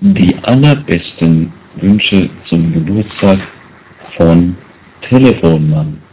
Die allerbesten Wünsche zum Geburtstag von Telefonmann.